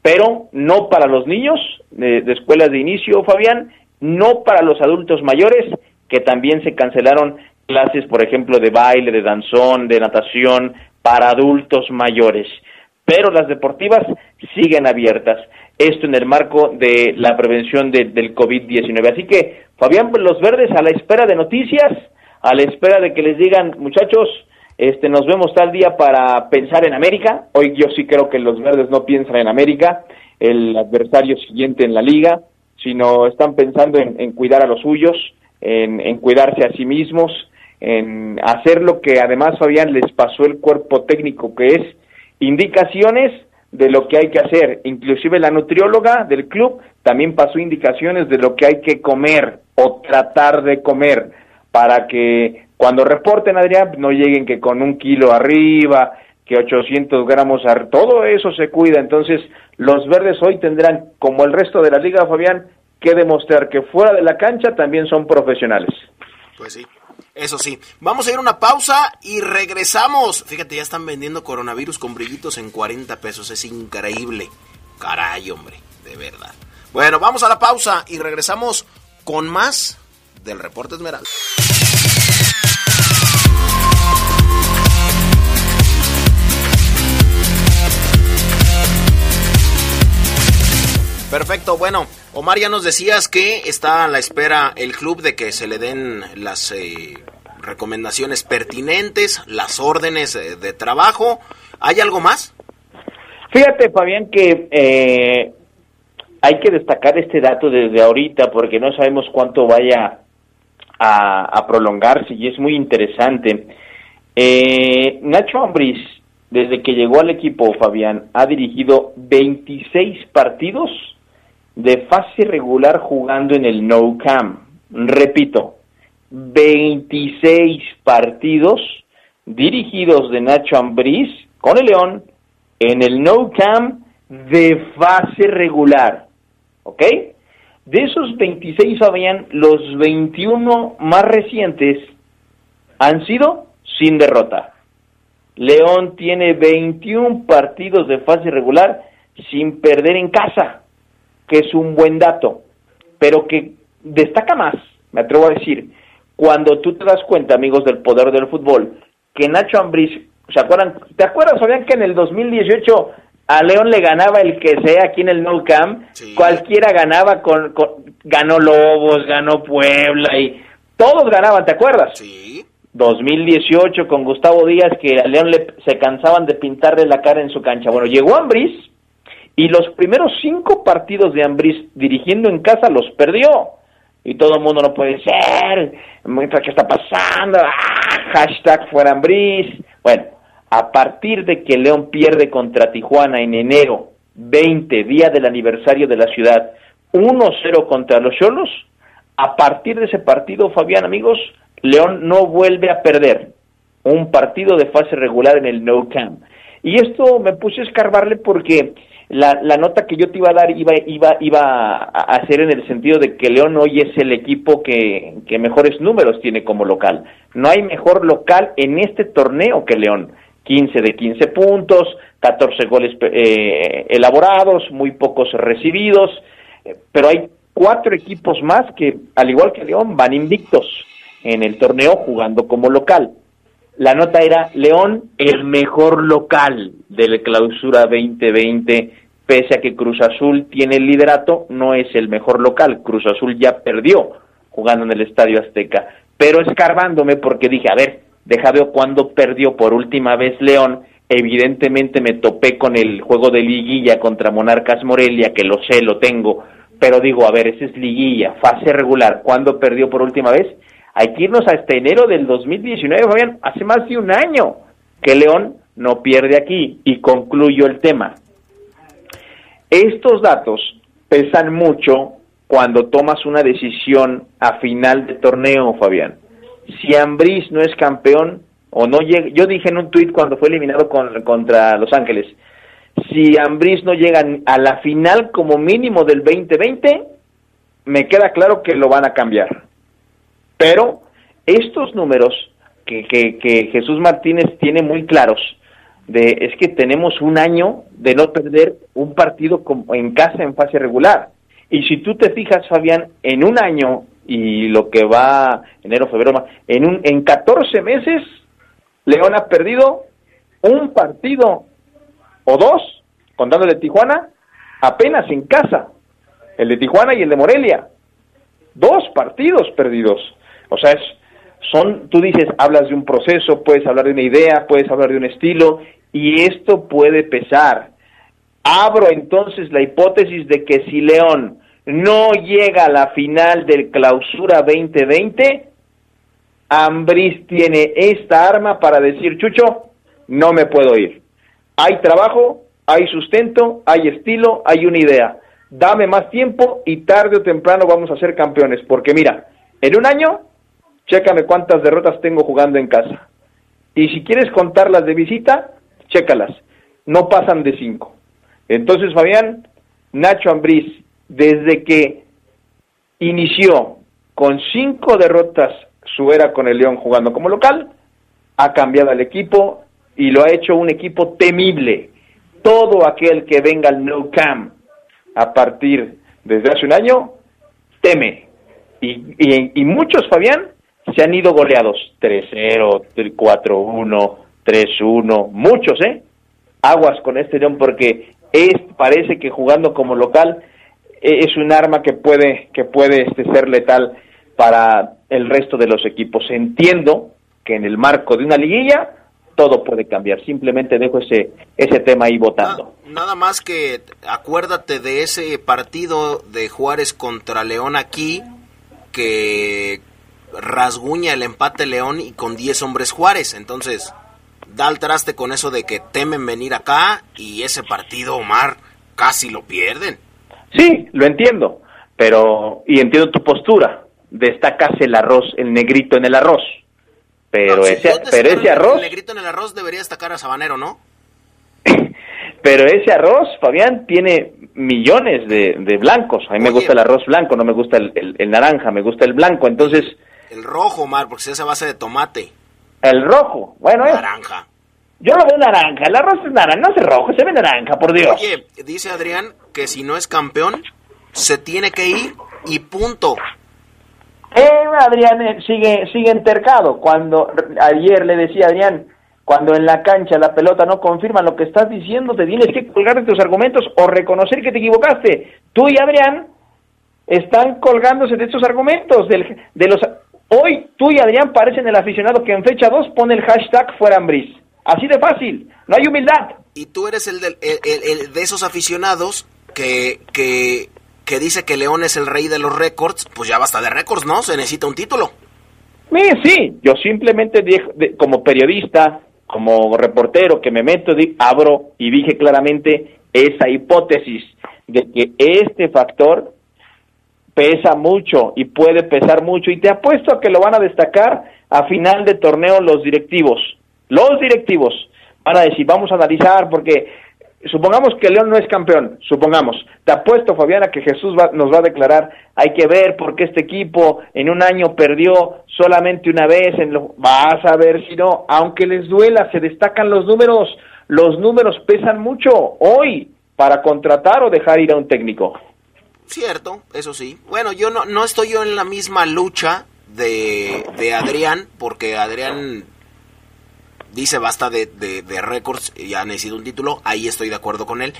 Speaker 6: pero no para los niños de, de escuelas de inicio, Fabián, no para los adultos mayores, que también se cancelaron clases, por ejemplo, de baile, de danzón, de natación, para adultos mayores. Pero las deportivas siguen abiertas. Esto en el marco de la prevención del COVID-19. Así que, Fabián, los verdes a la espera de noticias, a la espera de que les digan, muchachos, este, nos vemos tal día para pensar en América. Hoy yo sí creo que los verdes no piensan en América, el adversario siguiente en la liga, sino están pensando en, cuidar a los suyos, en, cuidarse a sí mismos, en hacer lo que además Fabián les pasó el cuerpo técnico, que es indicaciones de lo que hay que hacer. Inclusive la nutrióloga del club también pasó indicaciones de lo que hay que comer o tratar de comer para que cuando reporten, Adrián, no lleguen que con un kilo arriba, que 800 gramos, todo eso se cuida. Entonces, los verdes hoy tendrán, como el resto de la liga, Fabián, que demostrar que fuera de la cancha también son profesionales.
Speaker 1: Pues sí. Eso sí, vamos a ir a una pausa y regresamos. Fíjate, ya están vendiendo coronavirus con brillitos en 40 pesos. Es increíble. Caray, hombre, de verdad. Bueno, vamos a la pausa y regresamos con más del reporte Esmeralda. Perfecto, bueno, Omar ya nos decías que está a la espera el club de que se le den las eh, recomendaciones pertinentes, las órdenes eh, de trabajo. ¿Hay algo más?
Speaker 6: Fíjate, Fabián, que eh, hay que destacar este dato desde ahorita porque no sabemos cuánto vaya a, prolongarse y es muy interesante. Nacho Ambriz, desde que llegó al equipo, Fabián, ha dirigido 26 partidos de fase regular jugando en el No Camp. Repito, 26 partidos dirigidos de Nacho Ambriz con el León en el No Camp de fase regular. ¿Ok? De esos 26, Fabián, los 21 más recientes han sido sin derrota. León tiene 21 partidos de fase regular sin perder en casa que es un buen dato, pero que destaca más, me atrevo a decir, cuando tú te das cuenta, amigos del poder del fútbol, que Nacho Ambriz, ¿se acuerdan? ¿Te acuerdas, sabían que en el 2018 a León le ganaba el que sea aquí en el No Camp? Cualquiera ganaba con, ganó Lobos, ganó Puebla y todos ganaban, ¿te acuerdas?
Speaker 1: Sí.
Speaker 6: 2018 con Gustavo Díaz que a León le, se cansaban de pintarle la cara en su cancha. Bueno, llegó Ambriz y los primeros cinco partidos de Ambriz dirigiendo en casa los perdió. Y todo el mundo no puede ser, ¿qué está pasando? Ah, hashtag fuera. Bueno, a partir de que León pierde contra Tijuana en enero 20, día del aniversario de la ciudad, 1-0 contra los Cholos, a partir de ese partido, Fabián, amigos, León no vuelve a perder un partido de fase regular en el No Camp. Y esto me puse a escarbarle porque la, la nota que yo te iba a dar iba, iba, iba a hacer en el sentido de que León hoy es el equipo que, que mejores números tiene como local. No hay mejor local en este torneo que León. 15 de 15 puntos, 14 goles eh, elaborados, muy pocos recibidos, eh, pero hay cuatro equipos más que, al igual que León, van invictos en el torneo jugando como local. La nota era León, el mejor local de la clausura 2020, pese a que Cruz Azul tiene el liderato, no es el mejor local. Cruz Azul ya perdió jugando en el Estadio Azteca. Pero escarbándome porque dije, a ver, deja ver cuándo perdió por última vez León. Evidentemente me topé con el juego de liguilla contra Monarcas Morelia, que lo sé, lo tengo, pero digo, a ver, ese es liguilla, fase regular, ¿cuándo perdió por última vez? Hay que irnos hasta enero del 2019, Fabián, hace más de un año que León no pierde aquí. Y concluyo el tema. Estos datos pesan mucho cuando tomas una decisión a final de torneo, Fabián. Si Ambriz no es campeón o no llega, yo dije en un tuit cuando fue eliminado contra Los Ángeles, si Ambriz no llega a la final como mínimo del 2020, me queda claro que lo van a cambiar. Pero estos números que, que, Jesús Martínez tiene muy claros, de, es que tenemos un año de no perder un partido en casa en fase regular. Y si tú te fijas, Fabián, en un año y lo que va enero, febrero, en, un, en 14 meses, León ha perdido un partido o dos, contándole Tijuana, apenas en casa. El de Tijuana y el de Morelia. Dos partidos perdidos. O sea, es, son, tú dices, hablas de un proceso, puedes hablar de una idea, puedes hablar de un estilo, y esto puede pesar. Abro entonces la hipótesis de que si León no llega a la final del clausura 2020, Ambris tiene esta arma para decir, Chucho, no me puedo ir. Hay trabajo, hay sustento, hay estilo, hay una idea. Dame más tiempo y tarde o temprano vamos a ser campeones. Porque mira, en un año, chécame cuántas derrotas tengo jugando en casa. Y si quieres contarlas de visita, chécalas. No pasan de cinco. Entonces, Fabián, Nacho Ambriz, desde que inició con cinco derrotas su era con el León jugando como local, ha cambiado el equipo y lo ha hecho un equipo temible. Todo aquel que venga al No Cam a partir desde hace un año, teme. Y, y, muchos, Fabián, se han ido goleados. 3-0, 4-1, 3-1, muchos, ¿eh? Aguas con este León porque es, parece que jugando como local e, es un arma que puede, que puede este, ser letal para el resto de los equipos. Entiendo que en el marco de una liguilla todo puede cambiar. Simplemente dejo ese, ese tema ahí votando.
Speaker 1: Nada, más que acuérdate de ese partido de Juárez contra León aquí, que rasguña el empate León y con 10 hombres Juárez. Entonces, da al traste con eso de que temen venir acá y ese partido, Omar, casi lo pierden.
Speaker 6: Sí, lo entiendo, pero, y entiendo tu postura, destacas el arroz, el negrito en el arroz. Pero ese, pero ese arroz...
Speaker 1: El negrito en el arroz debería destacar a Sabanero, ¿no?
Speaker 6: pero ese arroz, Fabián, tiene millones de, blancos. A mí me gusta el arroz blanco, no me gusta el, el, naranja, me gusta el blanco. Entonces...
Speaker 1: El rojo, Mar, porque se hace a base de tomate.
Speaker 6: El rojo, bueno, es...
Speaker 1: Naranja.
Speaker 6: Yo lo veo naranja, el arroz es naranja, no es rojo, se ve naranja, por Dios.
Speaker 1: Oye, dice Adrián que si no es campeón, se tiene que ir y punto.
Speaker 6: Eh, Adrián eh, sigue, sigue entercado. Cuando ayer le decía Adrián, cuando en la cancha la pelota no confirma lo que estás diciendo, te tienes que colgar de tus argumentos o reconocer que te equivocaste. Tú y Adrián están colgándose de estos argumentos. Del, de los Hoy tú y Adrián parecen el aficionado que en fecha 2 pone el hashtag fuera Ambris. Así de fácil, no hay humildad.
Speaker 1: Y tú eres el, el de esos aficionados que, que que dice que León es el rey de los récords, pues ya basta de récords, ¿no? Se necesita un título.
Speaker 6: Sí, sí, yo simplemente como periodista, como reportero que me meto, abro y dije claramente esa hipótesis de que este factor pesa mucho y puede pesar mucho y te apuesto a que lo van a destacar a final de torneo los directivos. Los directivos van a decir, vamos a analizar porque supongamos que León no es campeón, supongamos, te apuesto Fabiana que Jesús nos va a declarar, hay que ver por qué este equipo en un año perdió solamente una vez, en lo, vas a ver si no, aunque les duela, se destacan los números, los números pesan mucho hoy para contratar o dejar ir a un técnico.
Speaker 1: Cierto, eso sí. Bueno, yo no, no estoy yo en la misma lucha de, de Adrián, porque Adrián dice basta de, de, récords, ya necesito un título, ahí estoy de acuerdo con él.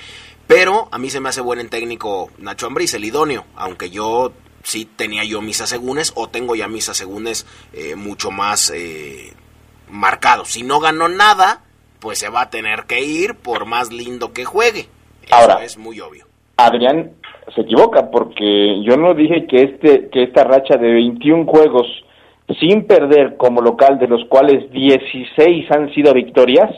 Speaker 1: Pero a mí se me hace buen en técnico Nacho Ambriz, el idóneo, aunque yo sí tenía yo mis asegúnes o tengo ya mis asegúnes eh, mucho más eh, marcados. Si no ganó nada, pues se va a tener que ir por más lindo que juegue. Ahora, es muy obvio.
Speaker 6: Adrián se equivoca porque yo no dije que este que esta racha de 21 juegos sin perder como local, de los cuales 16 han sido victorias,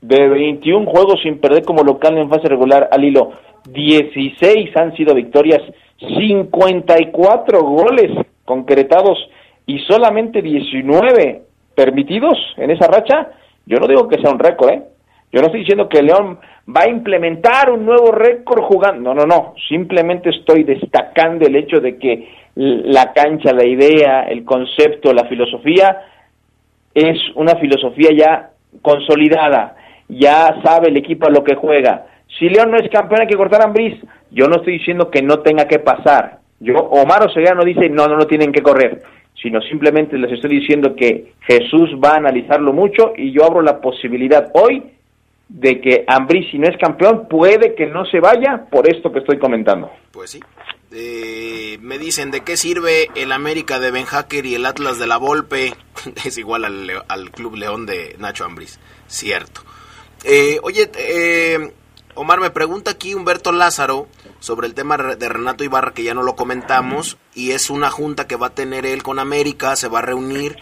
Speaker 6: De 21 juegos sin perder como local en fase regular al hilo, 16 han sido victorias, 54 goles concretados y solamente 19 permitidos en esa racha. Yo no digo que sea un récord, ¿eh? Yo no estoy diciendo que León va a implementar un nuevo récord jugando. No, no, no. Simplemente estoy destacando el hecho de que la cancha, la idea, el concepto, la filosofía es una filosofía ya consolidada. Ya sabe el equipo a lo que juega. Si León no es campeón hay que cortar a Ambriz. Yo no estoy diciendo que no tenga que pasar. Yo, Omar Oseguera no dice no, no, no tienen que correr sino simplemente les estoy diciendo que Jesús va a analizarlo mucho y yo abro la posibilidad hoy de que Ambrí, si no es campeón, puede que no se vaya por esto que estoy comentando.
Speaker 1: Pues sí. Eh, me dicen, ¿de qué sirve el América de Ben Hacker y el Atlas de la Volpe? es igual al, Club León de Nacho Ambriz. Cierto. Eh, oye, eh, Omar, me pregunta aquí Humberto Lázaro sobre el tema de Renato Ibarra, que ya no lo comentamos, y es una junta que va a tener él con América, se va a reunir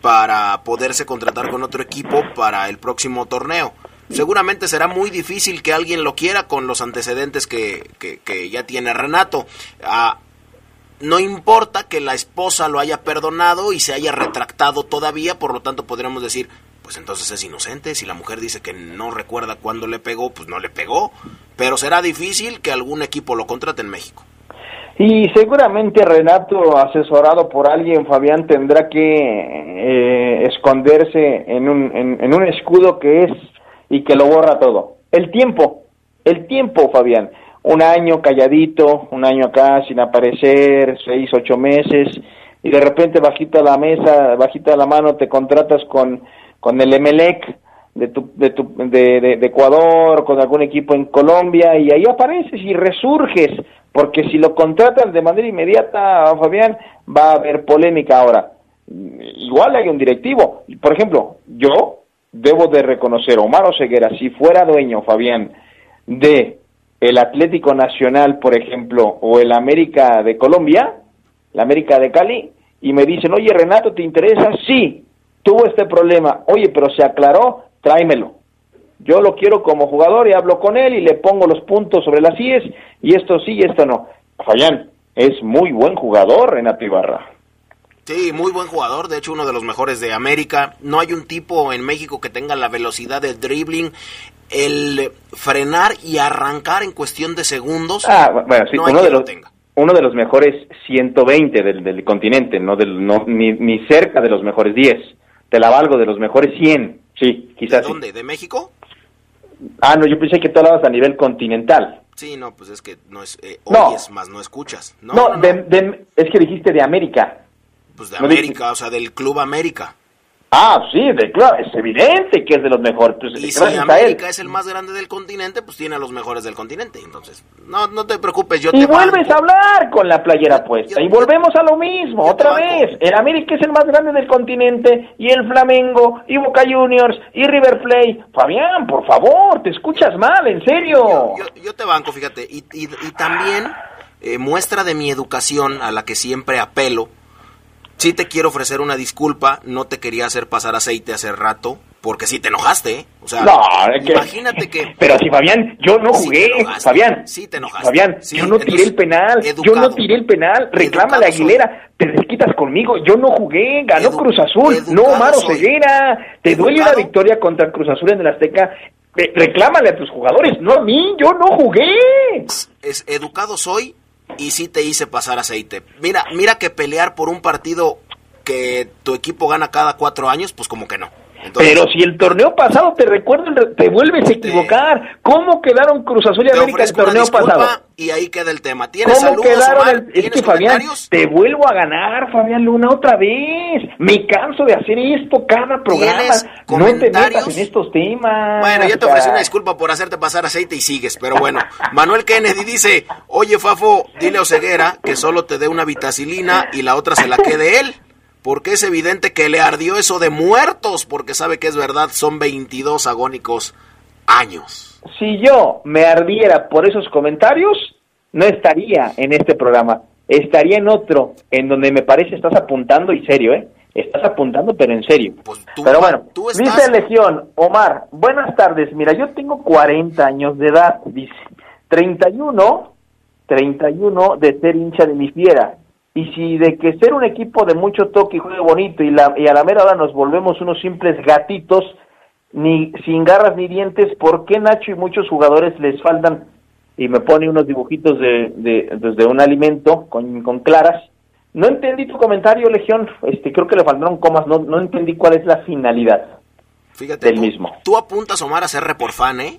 Speaker 1: para poderse contratar con otro equipo para el próximo torneo seguramente será muy difícil que alguien lo quiera con los antecedentes que, que, ya tiene Renato. Ah, no importa que la esposa lo haya perdonado y se haya retractado todavía, por lo tanto podríamos decir, pues entonces es inocente. Si la mujer dice que no recuerda cuándo le pegó, pues no le pegó. Pero será difícil que algún equipo lo contrate en México.
Speaker 6: Y seguramente Renato, asesorado por alguien, Fabián, tendrá que eh, esconderse en un, en un escudo que es y que lo borra todo. El tiempo, el tiempo, Fabián. Un año calladito, un año acá sin aparecer, seis, ocho meses, y de repente bajita la mesa, bajita la mano, te contratas con, con el Emelec de, tu, de, tu, de, de, Ecuador, con algún equipo en Colombia, y ahí apareces y resurges, porque si lo contratas de manera inmediata, Fabián, va a haber polémica ahora. Igual hay un directivo. Por ejemplo, yo debo de reconocer, Omar Oseguera, si fuera dueño, Fabián, de el Atlético Nacional, por ejemplo, o el América de Colombia, la América de Cali, y me dicen, oye Renato, ¿te interesa? Sí, tuvo este problema, oye, pero se aclaró, tráemelo. Yo lo quiero como jugador y hablo con él y le pongo los puntos sobre las IES y esto sí y esto no. Fabián, es muy buen jugador Renato Ibarra.
Speaker 1: Sí, muy buen jugador, de hecho uno de los mejores de América. No hay un tipo en México que tenga la velocidad del dribbling, el frenar y arrancar en cuestión de segundos.
Speaker 6: Ah, bueno, sí, uno, de los, uno de los mejores 120 del, del continente, no, del, no ni, ni, cerca de los mejores 10. Te la valgo de los mejores 100, sí, quizás.
Speaker 1: ¿De dónde? ¿De México?
Speaker 6: Ah, no, yo pensé que tú hablabas a nivel continental.
Speaker 1: Sí, no, pues es que no es, eh, oyes más, no escuchas.
Speaker 6: No, no, es que dijiste de América.
Speaker 1: Pues de América, o sea, del Club América.
Speaker 6: Ah, sí, de, claro, es evidente que es de los mejores. Pues,
Speaker 1: y si América es el más grande del continente, pues tiene a los mejores del continente. Entonces, no, no te preocupes, yo
Speaker 6: y
Speaker 1: te
Speaker 6: vuelves a hablar con la playera puesta. y volvemos a lo mismo, otra vez. El América es el más grande del continente, y el Flamengo, y Boca Juniors, y River Plate. Fabián, por favor, te escuchas mal, en serio.
Speaker 1: Yo, te banco, fíjate. Y, y, también eh, muestra de mi educación a la que siempre apelo Sí te quiero ofrecer una disculpa, no te quería hacer pasar aceite hace rato, porque sí te enojaste, ¿eh? O sea,
Speaker 6: no, imagínate que... Pero si Fabián, yo no jugué, Fabián.
Speaker 1: Sí te enojaste.
Speaker 6: Fabián, yo no tiré el penal, yo no tiré el penal, reclama la Aguilera, te desquitas conmigo, yo no jugué, ganó Cruz Azul, no Maro Ceguera, te duele la victoria contra Cruz Azul en el Azteca, reclámale a tus jugadores, no a mí, yo no jugué.
Speaker 1: Es educado soy y sí te hice pasar aceite. Mira, mira que pelear por un partido que tu equipo gana cada cuatro años, pues como que no.
Speaker 6: Pero si el torneo pasado, te recuerdo, te vuelves a equivocar. ¿Cómo quedaron Cruz Azul y América el torneo pasado?
Speaker 1: Y ahí queda el tema. ¿Tienes
Speaker 6: ¿Cómo quedaron? es que Fabián, te vuelvo a ganar, Fabián Luna, otra vez. Me canso de hacer esto cada programa. No te metas en estos temas.
Speaker 1: Bueno, ya te ofrecí una disculpa por hacerte pasar aceite y sigues. Pero bueno, Manuel Kennedy dice: Oye, Fafo, dile a Oseguera que solo te dé una vitacilina y la otra se la quede él porque es evidente que le ardió eso de muertos, porque sabe que es verdad, son 22 agónicos años.
Speaker 6: Si yo me ardiera por esos comentarios, no estaría en este programa, estaría en otro, en donde me parece estás apuntando y serio, ¿eh? Estás apuntando, pero en serio. Pues pero bueno, dice Legión, Omar, buenas tardes. Mira, yo tengo 40 años de edad, dice. 31, 31 de ser hincha de mi fiera. Y si de que ser un equipo de mucho toque y juego bonito y, la, y a la mera hora nos volvemos unos simples gatitos, ni sin garras ni dientes, ¿por qué Nacho y muchos jugadores les faltan? Y me pone unos dibujitos de, de, de un alimento con, con claras no entendí tu comentario, Legión. Este, creo que le faltaron comas. No, no entendí cuál es la finalidad
Speaker 1: Fíjate, del mismo. Tú apuntas, Omar, a ser por ¿eh?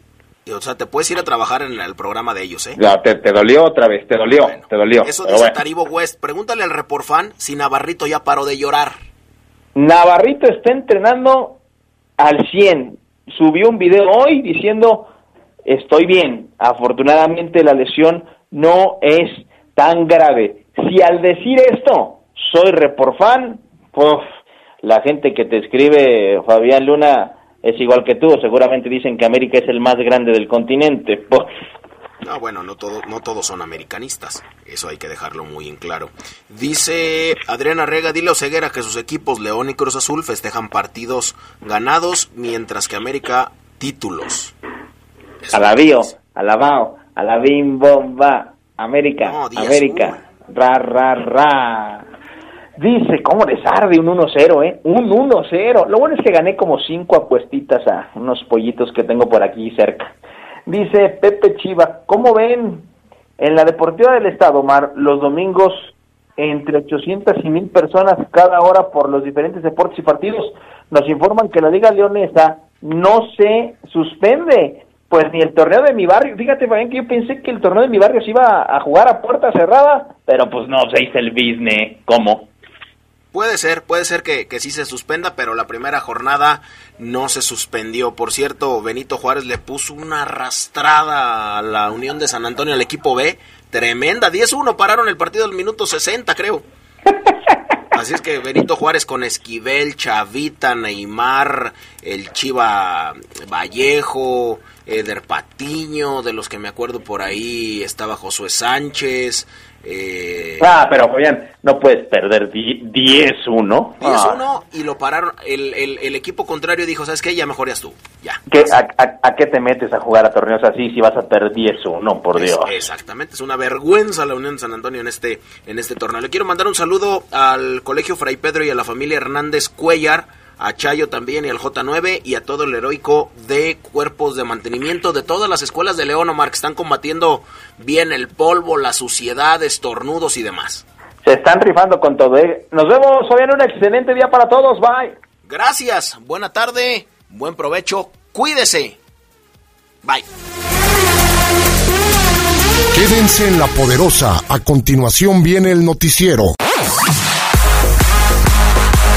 Speaker 1: O sea, te puedes ir a trabajar en el programa de ellos, ¿eh?
Speaker 6: No, te, dolió otra vez, te dolió, te dolió.
Speaker 1: Eso dice Taribo West. Pregúntale al reporfan si Navarrito ya paró de llorar.
Speaker 6: Navarrito está entrenando al 100. Subió un video hoy diciendo, estoy bien. Afortunadamente la lesión no es tan grave. Si al decir esto soy reporfan, pues la gente que te escribe Fabián Luna es igual que tú, seguramente dicen que América es el más grande del continente. Pues.
Speaker 1: No, bueno, no, todo, no todos son americanistas, eso hay que dejarlo muy en claro. Dice Adriana Rega, dile a Ceguera que sus equipos León y Cruz Azul festejan partidos ganados, mientras que América títulos.
Speaker 6: Alabío, alabao, alabim bomba, América, América ra, ra, ra. Dice, ¿cómo desarde un 1-0, eh? Un 1-0. Lo bueno es que gané como cinco apuestitas a unos pollitos que tengo por aquí cerca. Dice Pepe Chiva, ¿cómo ven? En la Deportiva del Estado, Mar, los domingos entre 800 y 1000 personas cada hora por los diferentes deportes y partidos. Nos informan que la Liga Leonesa no se suspende pues ni el torneo de mi barrio, fíjate Fabián que yo pensé que el torneo de mi barrio se iba a jugar a puerta cerrada, pero pues no, se hizo el business, ¿cómo?
Speaker 1: Puede ser, puede ser que, que sí se suspenda, pero la primera jornada no se suspendió. Por cierto, Benito Juárez le puso una arrastrada a la Unión de San Antonio, al equipo B, tremenda, 10-1, pararon el partido del minuto 60, creo. Así es que Benito Juárez con Esquivel, Chavita, Neymar, el Chiva Vallejo, Eder Patiño, de los que me acuerdo por ahí estaba Josué Sánchez.
Speaker 6: Eh, ah, pero bien, no puedes perder 10-1. 10-1
Speaker 1: ah. y lo pararon. El, el, equipo contrario dijo: ¿Sabes qué? Ya mejorías tú. Ya.
Speaker 6: a, qué te metes a jugar a torneos así si vas a perder 10-1? Por Dios.
Speaker 1: exactamente, es una vergüenza la Unión de San Antonio en este, en este torneo. Le quiero mandar un saludo al Colegio Fray Pedro y a la familia Hernández Cuellar a Chayo también y al J9 y a todo el heroico de cuerpos de mantenimiento de todas las escuelas de León Omar que están combatiendo bien el polvo, la suciedad, estornudos y demás.
Speaker 6: Se están rifando con todo. ¿eh? Nos vemos hoy en un excelente día para todos. Bye.
Speaker 1: Gracias. Buena tarde. Buen provecho. Cuídese. Bye.
Speaker 7: Quédense en la poderosa. A continuación viene el noticiero.